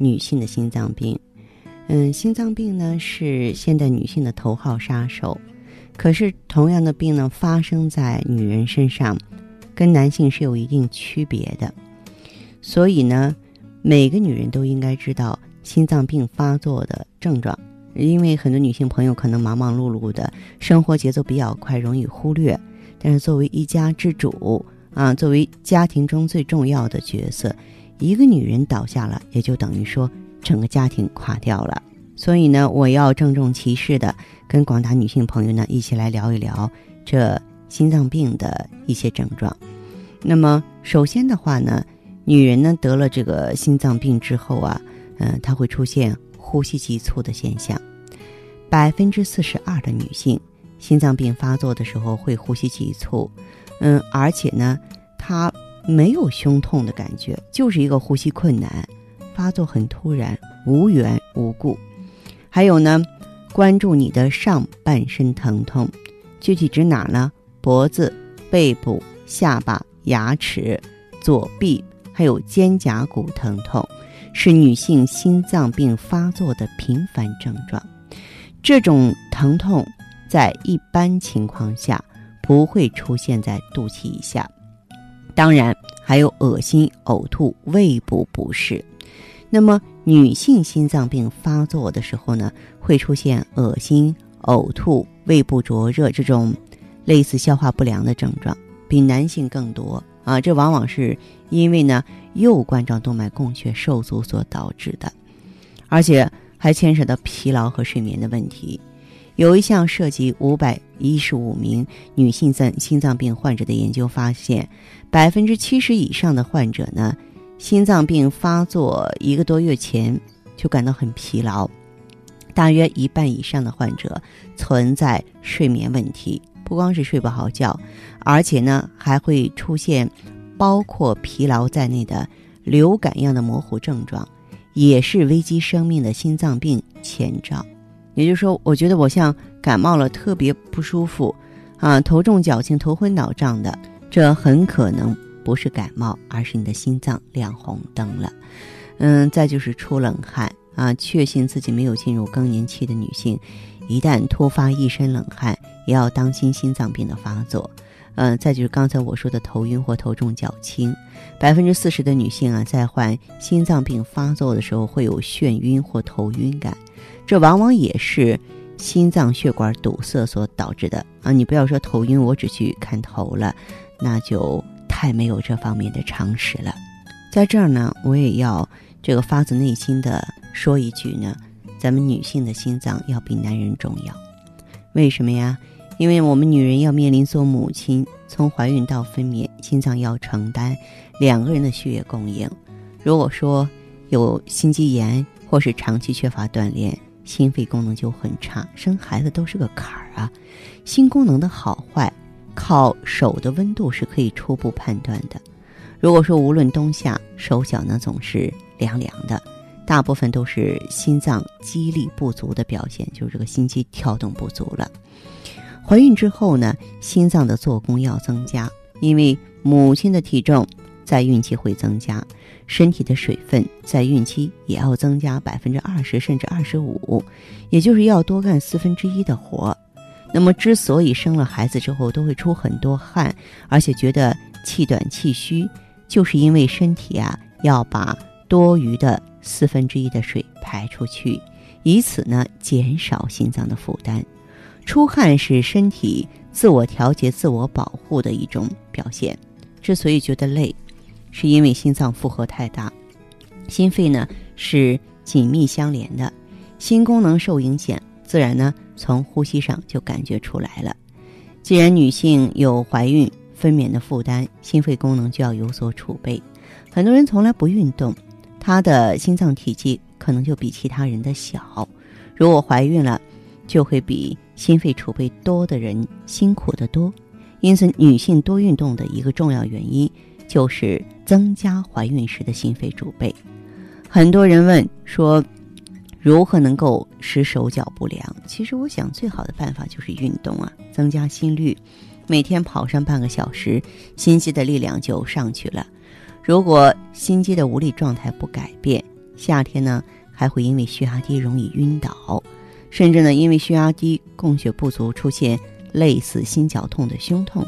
女性的心脏病，嗯，心脏病呢是现代女性的头号杀手。可是同样的病呢，发生在女人身上，跟男性是有一定区别的。所以呢，每个女人都应该知道心脏病发作的症状。因为很多女性朋友可能忙忙碌碌的生活节奏比较快，容易忽略。但是作为一家之主啊，作为家庭中最重要的角色。一个女人倒下了，也就等于说整个家庭垮掉了。所以呢，我要郑重其事的跟广大女性朋友呢一起来聊一聊这心脏病的一些症状。那么，首先的话呢，女人呢得了这个心脏病之后啊，嗯，她会出现呼吸急促的现象。百分之四十二的女性心脏病发作的时候会呼吸急促，嗯，而且呢，她。没有胸痛的感觉，就是一个呼吸困难，发作很突然，无缘无故。还有呢，关注你的上半身疼痛，具体指哪呢？脖子、背部、下巴、牙齿、左臂，还有肩胛骨疼痛，是女性心脏病发作的频繁症状。这种疼痛在一般情况下不会出现在肚脐以下。当然还有恶心、呕吐、胃部不适。那么女性心脏病发作的时候呢，会出现恶心、呕吐、胃部灼热这种类似消化不良的症状，比男性更多啊。这往往是因为呢右冠状动脉供血受阻所导致的，而且还牵扯到疲劳和睡眠的问题。有一项涉及五百一十五名女性在心脏病患者的研究发现，百分之七十以上的患者呢，心脏病发作一个多月前就感到很疲劳，大约一半以上的患者存在睡眠问题，不光是睡不好觉，而且呢还会出现包括疲劳在内的流感样的模糊症状，也是危及生命的心脏病前兆。也就是说，我觉得我像感冒了，特别不舒服，啊，头重脚轻、头昏脑胀的，这很可能不是感冒，而是你的心脏亮红灯了。嗯，再就是出冷汗啊，确信自己没有进入更年期的女性，一旦突发一身冷汗，也要当心心脏病的发作。嗯，再就是刚才我说的头晕或头重脚轻，百分之四十的女性啊，在患心脏病发作的时候会有眩晕或头晕感。这往往也是心脏血管堵塞所导致的啊！你不要说头晕，我只去看头了，那就太没有这方面的常识了。在这儿呢，我也要这个发自内心的说一句呢：咱们女性的心脏要比男人重要。为什么呀？因为我们女人要面临做母亲，从怀孕到分娩，心脏要承担两个人的血液供应。如果说有心肌炎或是长期缺乏锻炼，心肺功能就很差，生孩子都是个坎儿啊。心功能的好坏，靠手的温度是可以初步判断的。如果说无论冬夏，手脚呢总是凉凉的，大部分都是心脏肌力不足的表现，就是这个心肌跳动不足了。怀孕之后呢，心脏的做工要增加，因为母亲的体重。在孕期会增加，身体的水分在孕期也要增加百分之二十甚至二十五，也就是要多干四分之一的活。那么，之所以生了孩子之后都会出很多汗，而且觉得气短气虚，就是因为身体啊要把多余的四分之一的水排出去，以此呢减少心脏的负担。出汗是身体自我调节、自我保护的一种表现。之所以觉得累。是因为心脏负荷太大，心肺呢是紧密相连的，心功能受影响，自然呢从呼吸上就感觉出来了。既然女性有怀孕分娩的负担，心肺功能就要有所储备。很多人从来不运动，他的心脏体积可能就比其他人的小。如果怀孕了，就会比心肺储备多的人辛苦得多。因此，女性多运动的一个重要原因就是增加怀孕时的心肺储备。很多人问说，如何能够使手脚不凉？其实，我想最好的办法就是运动啊，增加心率。每天跑上半个小时，心肌的力量就上去了。如果心肌的无力状态不改变，夏天呢还会因为血压低容易晕倒，甚至呢因为血压低、供血不足出现类似心绞痛的胸痛。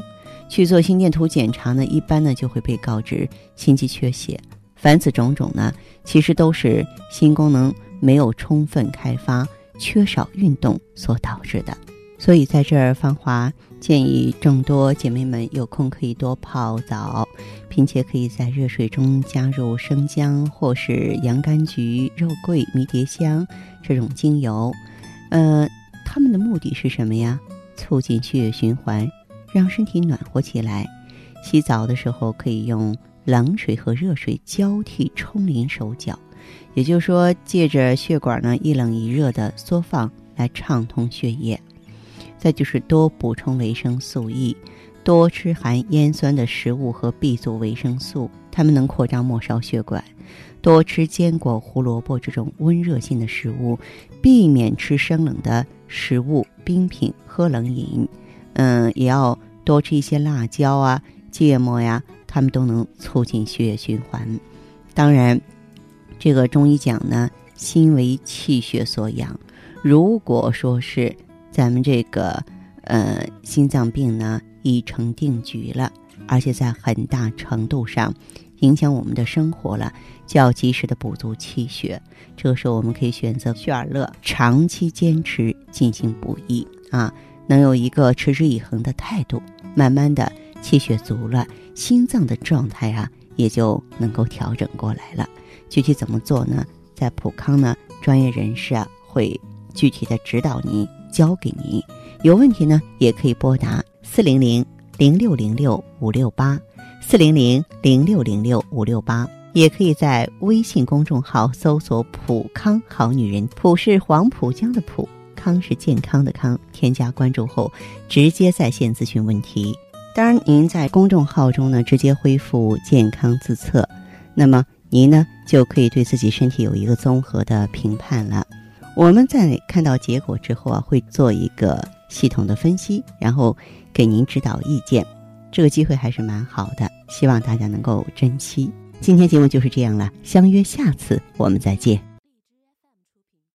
去做心电图检查呢，一般呢就会被告知心肌缺血。凡此种种呢，其实都是心功能没有充分开发、缺少运动所导致的。所以在这儿，芳华建议众多姐妹们有空可以多泡澡，并且可以在热水中加入生姜或是洋甘菊、肉桂、迷迭香这种精油。呃，它们的目的是什么呀？促进血液循环，让身体暖和起来。洗澡的时候可以用冷水和热水交替冲淋手脚，也就是说，借着血管呢一冷一热的缩放来畅通血液。再就是多补充维生素 E，多吃含烟酸的食物和 B 族维生素，它们能扩张末梢血管。多吃坚果、胡萝卜这种温热性的食物，避免吃生冷的食物、冰品、喝冷饮。嗯，也要多吃一些辣椒啊、芥末呀，它们都能促进血液循环。当然，这个中医讲呢，心为气血所养，如果说是。咱们这个呃心脏病呢已成定局了，而且在很大程度上影响我们的生活了，就要及时的补足气血。这个时候我们可以选择血尔乐，长期坚持进行补益啊，能有一个持之以恒的态度，慢慢的气血足了，心脏的状态啊也就能够调整过来了。具体怎么做呢？在普康呢，专业人士啊会具体的指导您。交给您，有问题呢也可以拨打四零零零六零六五六八，四零零零六零六五六八，也可以在微信公众号搜索“普康好女人”，普是黄浦江的浦，康是健康的康，添加关注后直接在线咨询问题。当然，您在公众号中呢直接恢复健康自测，那么您呢就可以对自己身体有一个综合的评判了。我们在看到结果之后啊，会做一个系统的分析，然后给您指导意见。这个机会还是蛮好的，希望大家能够珍惜。今天节目就是这样了，相约下次我们再见。